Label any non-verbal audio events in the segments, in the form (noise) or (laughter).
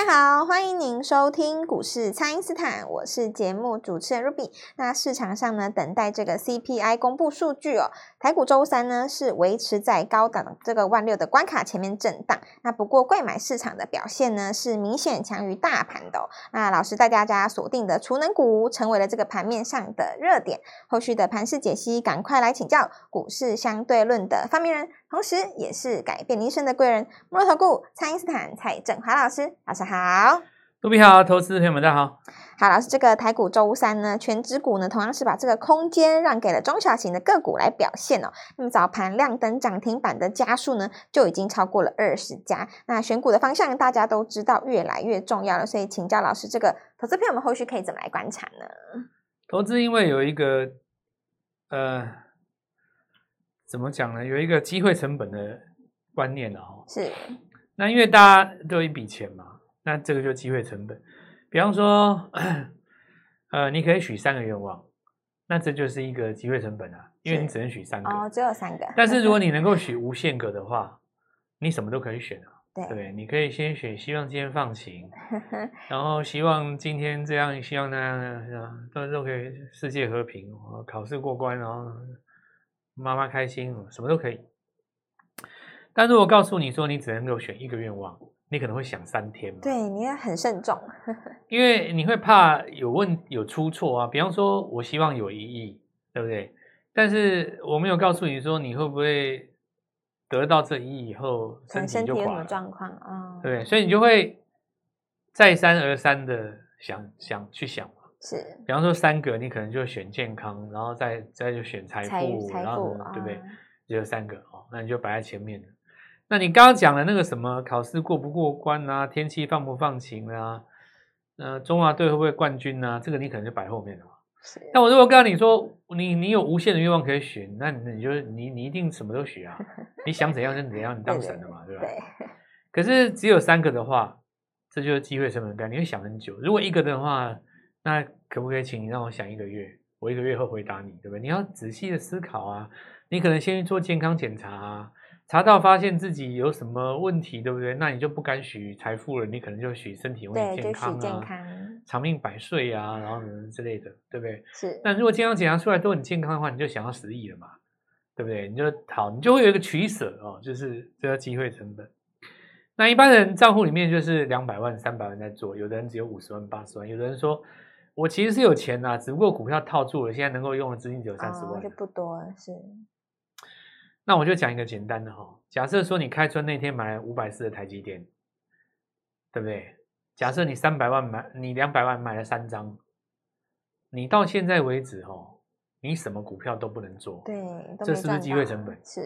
大家好，欢迎您收听股市蔡因斯坦，我是节目主持人 Ruby。那市场上呢，等待这个 CPI 公布数据哦。台股周三呢是维持在高档这个万六的关卡前面震荡。那不过贵买市场的表现呢是明显强于大盘的哦。那老师带大家锁定的储能股成为了这个盘面上的热点。后续的盘势解析，赶快来请教股市相对论的发明人，同时也是改变你一生的贵人——摩尔投顾蔡因斯坦蔡振华老师。老师好，卢比好，投资朋友们大家好。好，老师，这个台股周三呢，全指股呢，同样是把这个空间让给了中小型的个股来表现哦。那么早盘亮灯涨停板的家数呢，就已经超过了二十家。那选股的方向大家都知道，越来越重要了。所以请教老师，这个投资朋友们后续可以怎么来观察呢？投资因为有一个呃，怎么讲呢？有一个机会成本的观念哦。是。那因为大家都有一笔钱嘛。那这个就机会成本，比方说，呃，你可以许三个愿望，那这就是一个机会成本啊，因为你只能许三个，哦，只有三个。但是如果你能够许无限个的话，你什么都可以选啊，对，对，你可以先选希望今天放晴，(laughs) 然后希望今天这样，希望那样，那样，都都可以世界和平，考试过关，然后妈妈开心，什么都可以。但如果告诉你说你只能够选一个愿望。你可能会想三天嘛？对，你也很慎重，(laughs) 因为你会怕有问有出错啊。比方说，我希望有一亿，对不对？但是我没有告诉你说你会不会得到这一亿以后身体就垮了，身体有什么状况啊？对，所以你就会再三而三的想想去想嘛。是，比方说三个，你可能就选健康，然后再再就选财富，然后对不对？只有三个哦，那你就摆在前面了。那你刚刚讲的那个什么考试过不过关啊，天气放不放晴啊，呃，中华队会不会冠军啊？这个你可能就摆后面了嘛。是。那我如果告诉你说，你你有无限的愿望可以许，那你你就你你一定什么都许啊。你想怎样就怎样，你当神了嘛，对，吧？对。可是只有三个的话，这就是机会成本概念，你会想很久。如果一个的话，那可不可以请你让我想一个月？我一个月后回答你，对不对？你要仔细的思考啊。你可能先去做健康检查啊。查到发现自己有什么问题，对不对？那你就不敢许财富了，你可能就许身体永远健康啊，健康长命百岁啊，然后之类的，对不对？是。那如果健康检查出来都很健康的话，你就想要十亿了嘛，对不对？你就好，你就会有一个取舍哦，就是这个机会成本。那一般人账户里面就是两百万、三百万在做，有的人只有五十万、八十万，有的人说我其实是有钱呐，只不过股票套住了，现在能够用的资金只有三十万，哦，就不多了，是。那我就讲一个简单的哈，假设说你开春那天买了五百四的台积电，对不对？假设你三百万买，你两百万买了三张，你到现在为止哈，你什么股票都不能做，对，这是不是机会成本？是。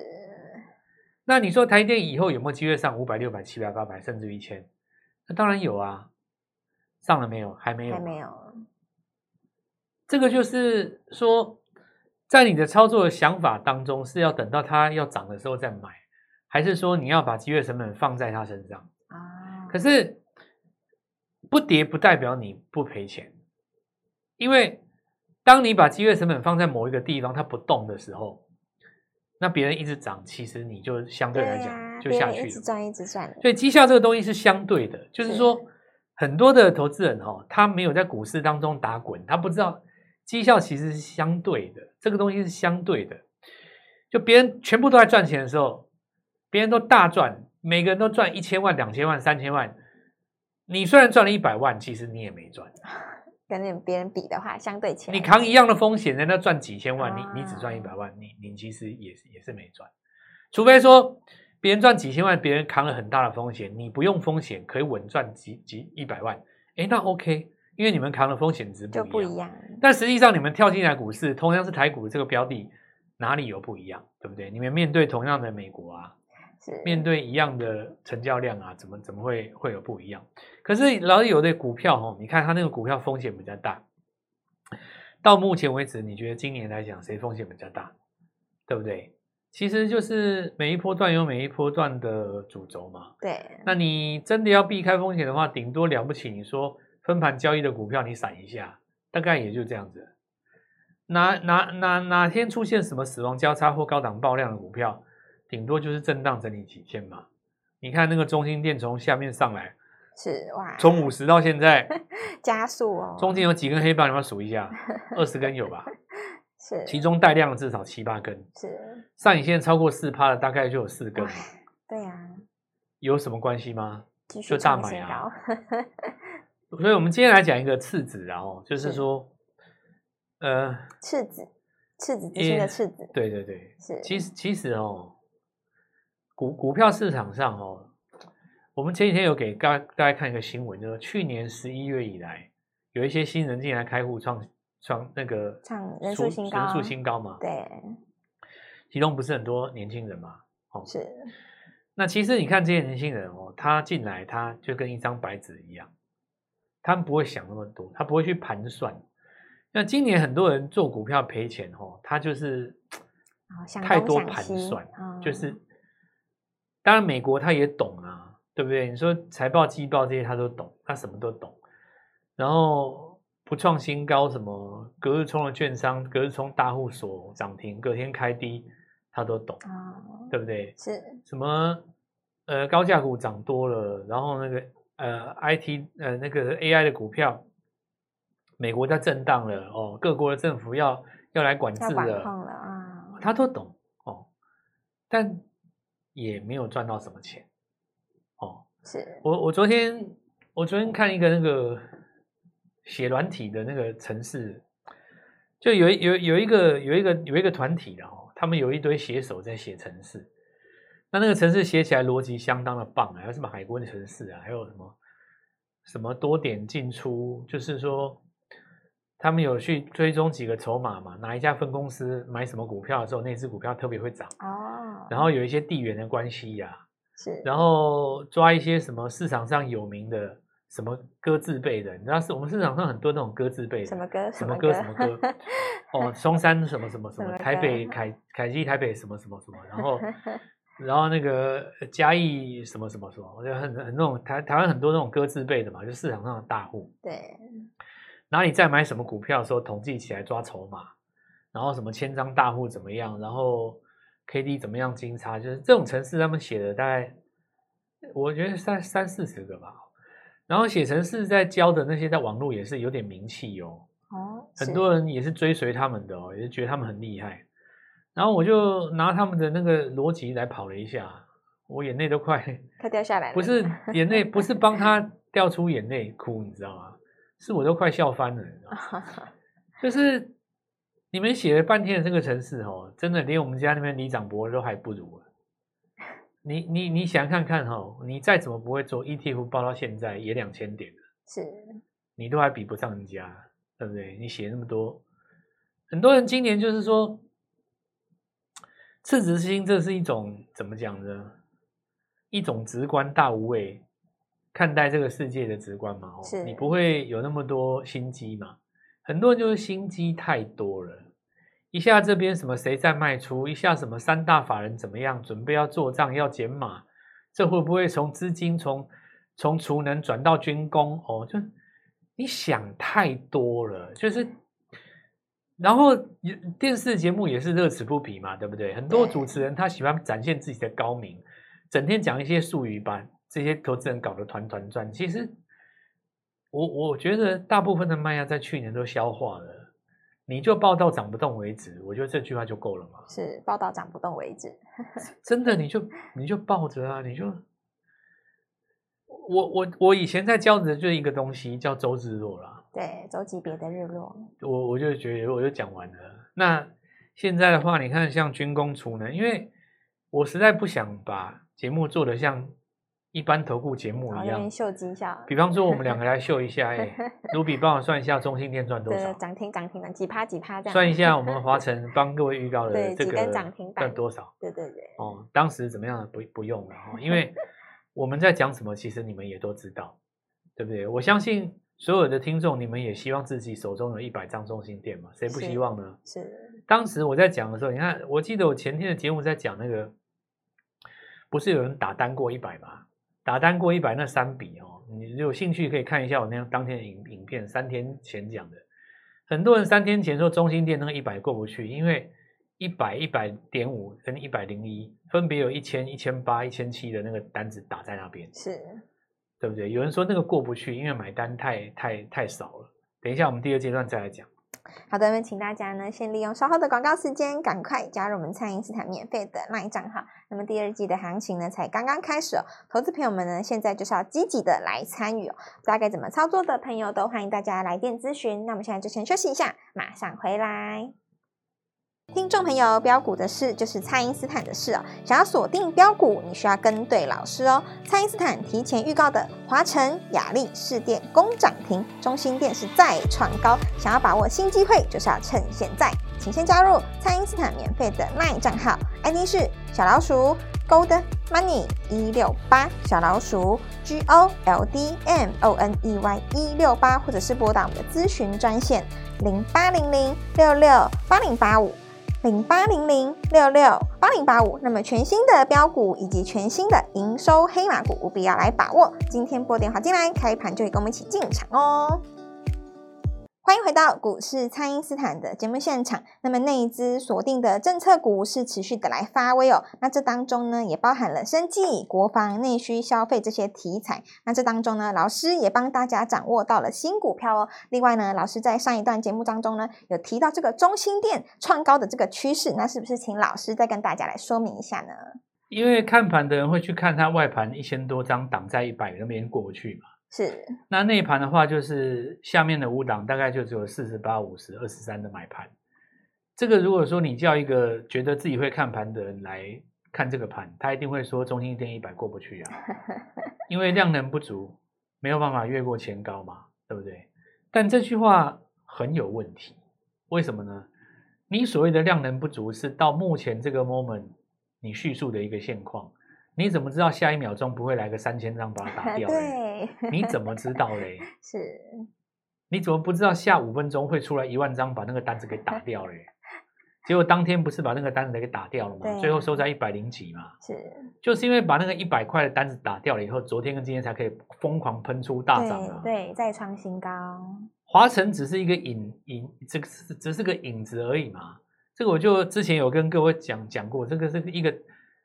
那你说台积电以后有没有机会上五百、六百、七百、八百，甚至于一千？那当然有啊，上了没有？还没有，还没有。这个就是说。在你的操作的想法当中，是要等到它要涨的时候再买，还是说你要把机会成本放在它身上啊？可是不跌不代表你不赔钱，因为当你把机会成本放在某一个地方它不动的时候，那别人一直涨，其实你就相对来讲就下去了，一直赚一直赚。所以绩效这个东西是相对的，就是说很多的投资人哈，他没有在股市当中打滚，他不知道。绩效其实是相对的，这个东西是相对的。就别人全部都在赚钱的时候，别人都大赚，每个人都赚一千万、两千万、三千万。你虽然赚了一百万，其实你也没赚。(laughs) 跟别人比的话，相对起来，你扛一样的风险，人家赚几千万，啊、你你只赚一百万，你你其实也是也是没赚。除非说别人赚几千万，别人扛了很大的风险，你不用风险可以稳赚几几一百万，诶，那 OK。因为你们扛的风险值不一样，不一样，但实际上你们跳进来股市，同样是台股这个标的，哪里有不一样，对不对？你们面对同样的美国啊，是面对一样的成交量啊，怎么怎么会会有不一样？可是老有的股票哦，你看它那个股票风险比较大。到目前为止，你觉得今年来讲谁风险比较大？对不对？其实就是每一波段有每一波段的主轴嘛。对。那你真的要避开风险的话，顶多了不起，你说。分盘交易的股票，你闪一下，大概也就这样子。哪哪哪哪天出现什么死亡交叉或高档爆量的股票，顶多就是震荡整理几天嘛。你看那个中心电从下面上来，是哇，从五十到现在 (laughs) 加速哦，中间有几根黑棒，你要数一下，(laughs) 二十根有吧？是，其中带量的至少七八根，是上影线超过四趴的大概就有四根，对呀、啊，有什么关系吗？就大买啊！所以，我们今天来讲一个次子，然后就是说，呃，赤子，赤子之心的赤子，对对对，是。其实，其实哦，股股票市场上哦，我们前几天有给大大家看一个新闻，就是去年十一月以来，有一些新人进来开户创创那个创人数新高，人数新高嘛，对。其中不是很多年轻人嘛，哦，是。那其实你看这些年轻人哦，他进来他就跟一张白纸一样，他们不会想那么多，他不会去盘算。那今年很多人做股票赔钱哦，他就是太多盘算，哦、就是当然美国他也懂啊，对不对？你说财报、季报这些他都懂，他什么都懂。然后不创新高，什么隔日冲的券商，隔日冲大户所涨停，隔天开低。他都懂，哦、对不对？是什么？呃，高价股涨多了，然后那个呃，IT 呃那个 AI 的股票，美国在震荡了哦，各国的政府要要来管制了，了啊，他都懂哦，但也没有赚到什么钱哦。是我我昨天我昨天看一个那个写软体的那个城市，就有有有一个有一个有一个团体的哦。他们有一堆写手在写程式，那那个城市写起来逻辑相当的棒啊，还有什么海龟程式啊，还有什么什么多点进出，就是说他们有去追踪几个筹码嘛，哪一家分公司买什么股票的时候，那只股票特别会涨哦，然后有一些地缘的关系呀、啊，是，然后抓一些什么市场上有名的。什么歌字辈的？你知道是我们市场上很多那种歌字辈的，什么歌？什么歌？什么歌？哦，松山什么什么什么？台北凯凯基台北什么什么什么？然后然后那个嘉义什么什么什么？我觉得很很那种台台湾很多那种歌字辈的嘛，就市场上的大户。对，哪里在买什么股票的时候，统计起来抓筹码，然后什么千张大户怎么样，然后 K D 怎么样金叉，就是这种程式他们写的大概，我觉得三三四十个吧。然后写程式在教的那些在网络也是有点名气哦，哦，很多人也是追随他们的哦，也是觉得他们很厉害。然后我就拿他们的那个逻辑来跑了一下，我眼泪都快 (laughs) 快掉下来了。不是眼泪，不是帮他 (laughs) 掉出眼泪哭，你知道吗？是我都快笑翻了，你知道吗？(laughs) 就是你们写了半天的这个城市哦，真的连我们家那边李长博都还不如。你你你想看看哈，你再怎么不会做 ETF，报到现在也两千点了，是，你都还比不上人家，对不对？你写那么多，很多人今年就是说，赤子之心，这是一种怎么讲呢？一种直观大无畏看待这个世界的直观嘛，是，你不会有那么多心机嘛？很多人就是心机太多了。一下这边什么谁在卖出，一下什么三大法人怎么样，准备要做账要减码，这会不会从资金从从储能转到军工？哦，就你想太多了，就是，然后电视节目也是乐此不疲嘛，对不对？很多主持人他喜欢展现自己的高明，整天讲一些术语，把这些投资人搞得团团转。其实我我觉得大部分的卖压在去年都消化了。你就抱到涨不动为止，我觉得这句话就够了嘛。是抱到涨不动为止，(laughs) 真的，你就你就抱着啊，你就我我我以前在教的就是一个东西叫周芷若啦。对，周级别的日落。我我就觉得我就讲完了。那现在的话，你看像军工储能，因为我实在不想把节目做的像。一般投顾节目一样，秀绩效。比方说，我们两 (laughs) 个来秀一下，哎，Ruby 帮我算一下中兴电赚多少？涨停涨停的几趴几趴这样。算一下我们华 (laughs) 晨帮各位预告的这个涨停赚多少？对对对。哦，当时怎么样？不不用了哈，因为 (laughs) 我们在讲什么，其实你们也都知道，对不对？我相信所有的听众，你们也希望自己手中有一百张中心店嘛？谁不希望呢？是。是当时我在讲的时候，你看，我记得我前天的节目在讲那个，不是有人打单过一百吗？打单过一百那三笔哦，你有兴趣可以看一下我那样当天的影影片，三天前讲的。很多人三天前说中心店那个一百过不去，因为一百一百点五跟一百零一分别有一千一千八一千七的那个单子打在那边，是，对不对？有人说那个过不去，因为买单太太太少了。等一下，我们第二阶段再来讲。好的，那请大家呢先利用稍后的广告时间，赶快加入我们蔡因斯坦免费的 LINE 账号。那么第二季的行情呢才刚刚开始哦，投资朋友们呢现在就是要积极的来参与哦。不知道该怎么操作的朋友都欢迎大家来电咨询。那我们现在就先休息一下，马上回来。听众朋友，标股的事就是蔡因斯坦的事哦。想要锁定标股，你需要跟对老师哦。蔡因斯坦提前预告的华城、雅力、士电攻涨停，中兴电是再创高。想要把握新机会，就是要趁现在。请先加入蔡因斯坦免费的 LINE 账号，ID 是小老鼠 Gold Money 一六八，小老鼠 G O L D M O N E Y 一六八，或者是拨打我们的咨询专线零八零零六六八零八五。零八零零六六八零八五，那么全新的标股以及全新的营收黑马股，务必要来把握。今天拨电话进来，开盘就会跟我们一起进场哦。欢迎回到股市，蔡因斯坦的节目现场。那么内资锁定的政策股是持续的来发威哦。那这当中呢，也包含了生技、国防、内需、消费这些题材。那这当中呢，老师也帮大家掌握到了新股票哦。另外呢，老师在上一段节目当中呢，有提到这个中心店创高的这个趋势。那是不是请老师再跟大家来说明一下呢？因为看盘的人会去看它外盘一千多张挡在一百那边过不去嘛。是，那内盘的话，就是下面的五档大概就只有四十八、五十、二十三的买盘。这个如果说你叫一个觉得自己会看盘的人来看这个盘，他一定会说中兴电一百过不去啊，(laughs) 因为量能不足，没有办法越过前高嘛，对不对？但这句话很有问题，为什么呢？你所谓的量能不足，是到目前这个 moment 你叙述的一个现况。你怎么知道下一秒钟不会来个三千张把它打掉？(laughs) 对，你怎 (laughs) 么知道嘞？是，你怎么不知道下五分钟会出来一万张把那个单子给打掉嘞？(laughs) 结果当天不是把那个单子给打掉了吗？最后收在一百零几嘛。是，就是因为把那个一百块的单子打掉了以后，昨天跟今天才可以疯狂喷出大涨啊！对，再创新高。华晨只是一个影影，这个是只是个影子而已嘛。这个我就之前有跟各位讲讲过，这个是一个。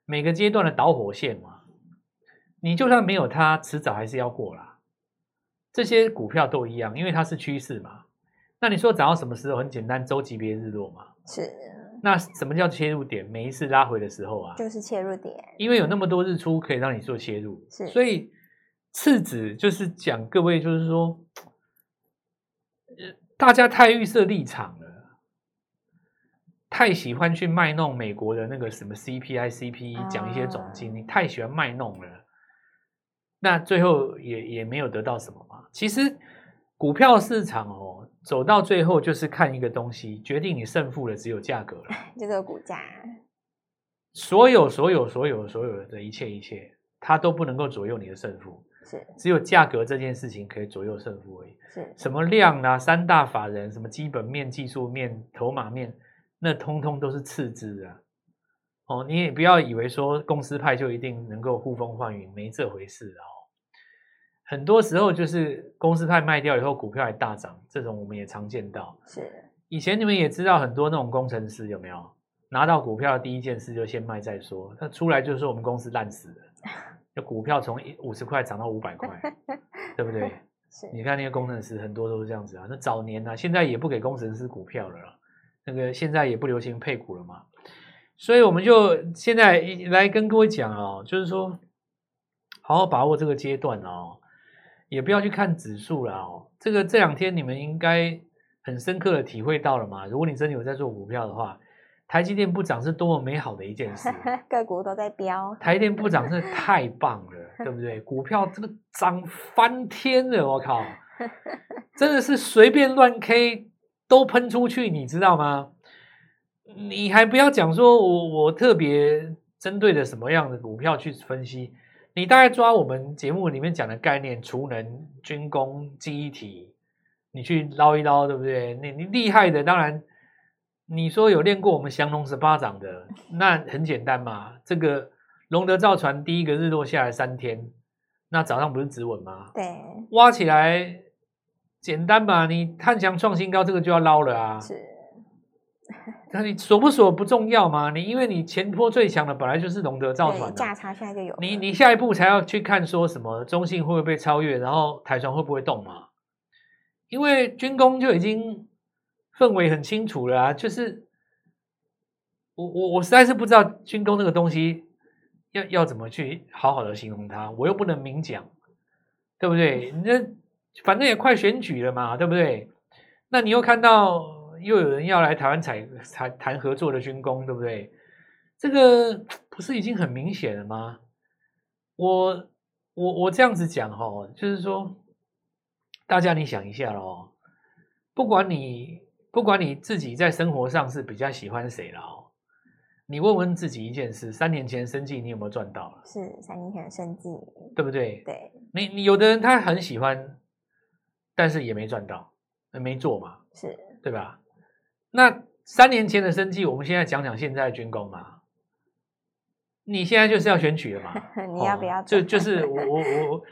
每个阶段的导火线嘛，你就算没有它，迟早还是要过啦。这些股票都一样，因为它是趋势嘛。那你说涨到什么时候？很简单，周级别日落嘛。是。那什么叫切入点？每一次拉回的时候啊，就是切入点。因为有那么多日出可以让你做切入，是。所以次子就是讲各位，就是说，大家太预设立场了。太喜欢去卖弄美国的那个什么 CPI、CPE，讲一些总经，你太喜欢卖弄了，那最后也也没有得到什么嘛。其实股票市场哦，走到最后就是看一个东西，决定你胜负的只有价格了，(laughs) 这个股价。所有所有所有所有的一切一切，它都不能够左右你的胜负，是只有价格这件事情可以左右胜负而已。是什么量啊？三大法人，什么基本面、技术面、筹码面。那通通都是次之啊！哦，你也不要以为说公司派就一定能够呼风唤雨，没这回事哦。很多时候就是公司派卖掉以后，股票还大涨，这种我们也常见到。是，以前你们也知道很多那种工程师有没有拿到股票的第一件事就先卖再说，他出来就是说我们公司烂死了，(laughs) 就股票从五十块涨到五百块，(laughs) 对不对？是，你看那些工程师很多都是这样子啊。那早年呢、啊，现在也不给工程师股票了啦。那个现在也不流行配股了嘛，所以我们就现在来跟各位讲哦，就是说，好好把握这个阶段哦，也不要去看指数了哦。这个这两天你们应该很深刻的体会到了嘛。如果你真的有在做股票的话，台积电不涨是多么美好的一件事，(laughs) 个股都在飙，台积电不涨真的太棒了，(laughs) 对不对？股票这个涨翻天了，我靠，(laughs) 真的是随便乱 K。都喷出去，你知道吗？你还不要讲说我，我我特别针对的什么样的股票去分析，你大概抓我们节目里面讲的概念，储能、军工、记忆体，你去捞一捞，对不对？你你厉害的，当然你说有练过我们降龙十八掌的，那很简单嘛。这个龙德造船第一个日落下来三天，那早上不是止稳吗？对，挖起来。简单嘛，你探翔创新高，这个就要捞了啊！是，(laughs) 那你锁不锁不重要嘛？你因为你前坡最强的本来就是龙德造船，价差现在就有。你你下一步才要去看说什么中信会不会被超越，然后台船会不会动嘛？因为军工就已经氛围很清楚了啊，就是我我我实在是不知道军工这个东西要要怎么去好好的形容它，我又不能明讲，对不对？你这反正也快选举了嘛，对不对？那你又看到。又有人要来台湾采谈谈合作的军工，对不对？这个不是已经很明显了吗？我我我这样子讲哈，就是说，大家你想一下喽，不管你不管你自己在生活上是比较喜欢谁了哦，你问问自己一件事：三年前生计你有没有赚到？是三年前的生计，对不对？对，你你有的人他很喜欢，但是也没赚到，没做嘛，是对吧？那三年前的生计，我们现在讲讲现在的军工嘛。你现在就是要选举了嘛？(laughs) 你要不要？就就是我我我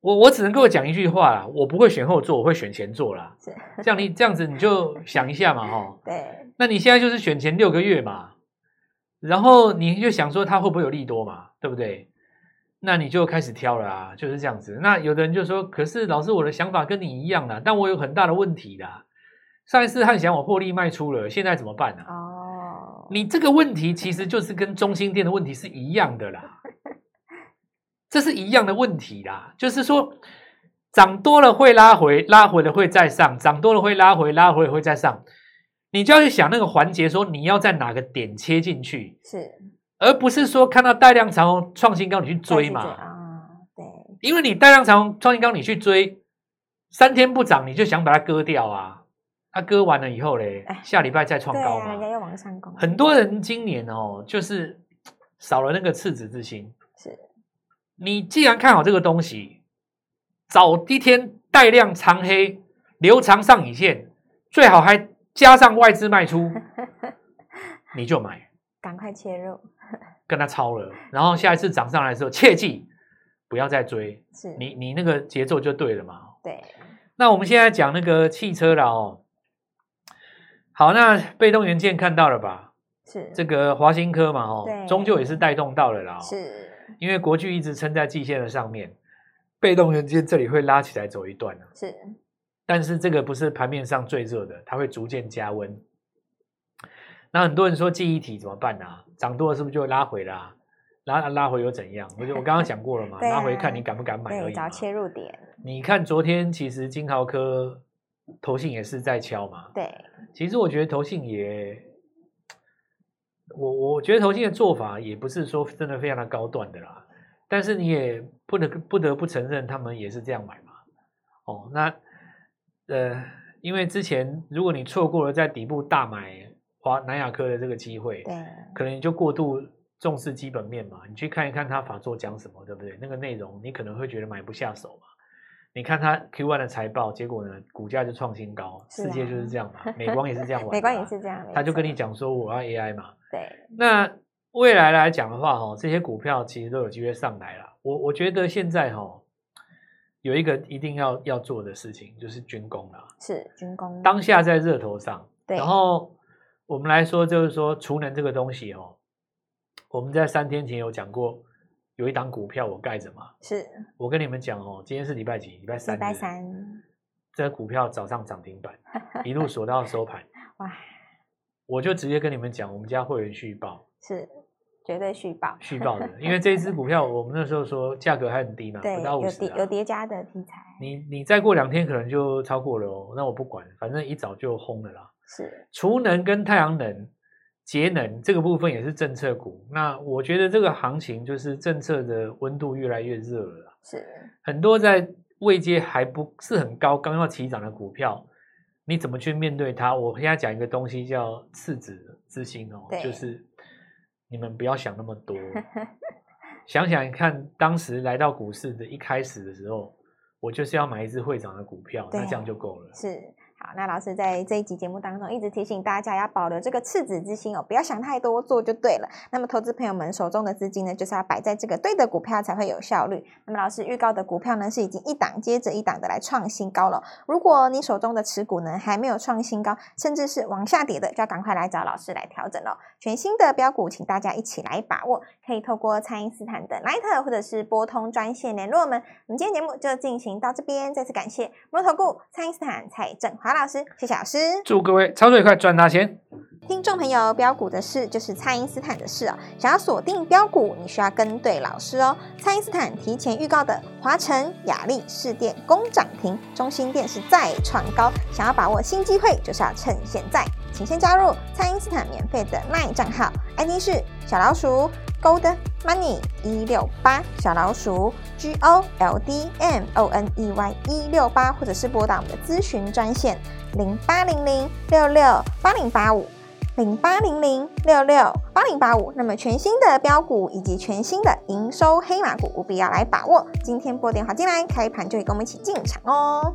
我我只能跟我讲一句话啦，我不会选后座，我会选前座啦。是这样，你这样子你就想一下嘛，哈。对。那你现在就是选前六个月嘛，然后你就想说它会不会有利多嘛，对不对？那你就开始挑了啊，就是这样子。那有的人就说，可是老师我的想法跟你一样啦，但我有很大的问题啦。上一次汉翔我获利卖出了，现在怎么办呢？哦，你这个问题其实就是跟中心店的问题是一样的啦，(laughs) 这是一样的问题啦，就是说涨多了会拉回，拉回了会再上，涨多了会拉回，拉回了会再上，你就要去想那个环节，说你要在哪个点切进去，是，而不是说看到带量长虹创新高你去追嘛，啊，对，因为你带量长虹创新高你去追，三天不涨你就想把它割掉啊。他割完了以后嘞，下礼拜再创高嘛？人家又往上攻。很多人今年哦，就是少了那个赤子之心。是，你既然看好这个东西，早一天带量长黑，留长上影线，最好还加上外资卖出，(laughs) 你就买，赶快切入，跟他抄了。然后下一次涨上来的时候，切记不要再追。是你，你那个节奏就对了嘛。对。那我们现在讲那个汽车了哦。好，那被动元件看到了吧？是这个华新科嘛？哦，终究也是带动到了啦。是，因为国巨一直撑在季线的上面，被动元件这里会拉起来走一段。是，但是这个不是盘面上最热的，它会逐渐加温。那很多人说记忆体怎么办啊？涨多了是不是就会拉回啦？拉拉回又怎样？我就我刚刚讲过了嘛，(laughs) 拉回看你敢不敢买而已。找切入点。你看昨天其实金豪科。投信也是在敲嘛？对，其实我觉得投信也，我我觉得投信的做法也不是说真的非常的高段的啦，但是你也不能不得不承认他们也是这样买嘛。哦，那呃，因为之前如果你错过了在底部大买华南亚科的这个机会，对，可能你就过度重视基本面嘛，你去看一看他法作讲什么，对不对？那个内容你可能会觉得买不下手嘛。你看它 Q1 的财报，结果呢，股价就创新高。啊、世界就是这样嘛，(laughs) 美光也是这样玩。(laughs) 美光也是这样，他就跟你讲说我要 AI 嘛。对。那未来来讲的话，哈，这些股票其实都有机会上来了。我我觉得现在哈，有一个一定要要做的事情，就是军工了。是军工。当下在热头上。对。然后我们来说，就是说储能这个东西哦，我们在三天前有讲过。有一档股票我盖着嘛，是我跟你们讲哦，今天是礼拜几？礼拜三。礼拜三，这股票早上涨停板，(laughs) 一路锁到收盘。哇！我就直接跟你们讲，我们家会员续报是绝对续报，续报的，因为这一支股票我们那时候说价格还很低嘛，(laughs) 对，不到五十，有叠有叠加的题材。你你再过两天可能就超过了哦，那我不管，反正一早就轰了啦。是，储能跟太阳能。节能这个部分也是政策股，那我觉得这个行情就是政策的温度越来越热了。是很多在位阶还不是很高，刚要起涨的股票，你怎么去面对它？我现在讲一个东西叫赤子之心哦，就是你们不要想那么多，想想看，当时来到股市的一开始的时候，我就是要买一只会涨的股票，那这样就够了。是。好，那老师在这一集节目当中一直提醒大家要保留这个赤子之心哦，不要想太多，做就对了。那么投资朋友们手中的资金呢，就是要摆在这个对的股票才会有效率。那么老师预告的股票呢，是已经一档接着一档的来创新高了。如果你手中的持股呢还没有创新高，甚至是往下跌的，就要赶快来找老师来调整了。全新的标股，请大家一起来把握，可以透过蔡因斯坦的 Line 或者是拨通专线联络我们。我们今天节目就进行到这边，再次感谢摩投顾蔡因斯坦蔡正老师，谢谢老师。祝各位操作愉快，赚大钱！听众朋友，标股的事就是蔡因斯坦的事哦。想要锁定标股，你需要跟对老师哦。蔡因斯坦提前预告的华晨、雅力市电攻涨停，中心电是再创高。想要把握新机会，就是要趁现在。请先加入蔡因斯坦免费的 LINE 账号，ID 是小老鼠 Gold Money 一六八，小老鼠 G O L D M O N E Y 一六八，或者是拨打我们的咨询专线零八零零六六八零八五。零八零零六六八零八五，那么全新的标股以及全新的营收黑马股，务必要来把握。今天拨电话进来，开盘就会跟我们一起进场哦。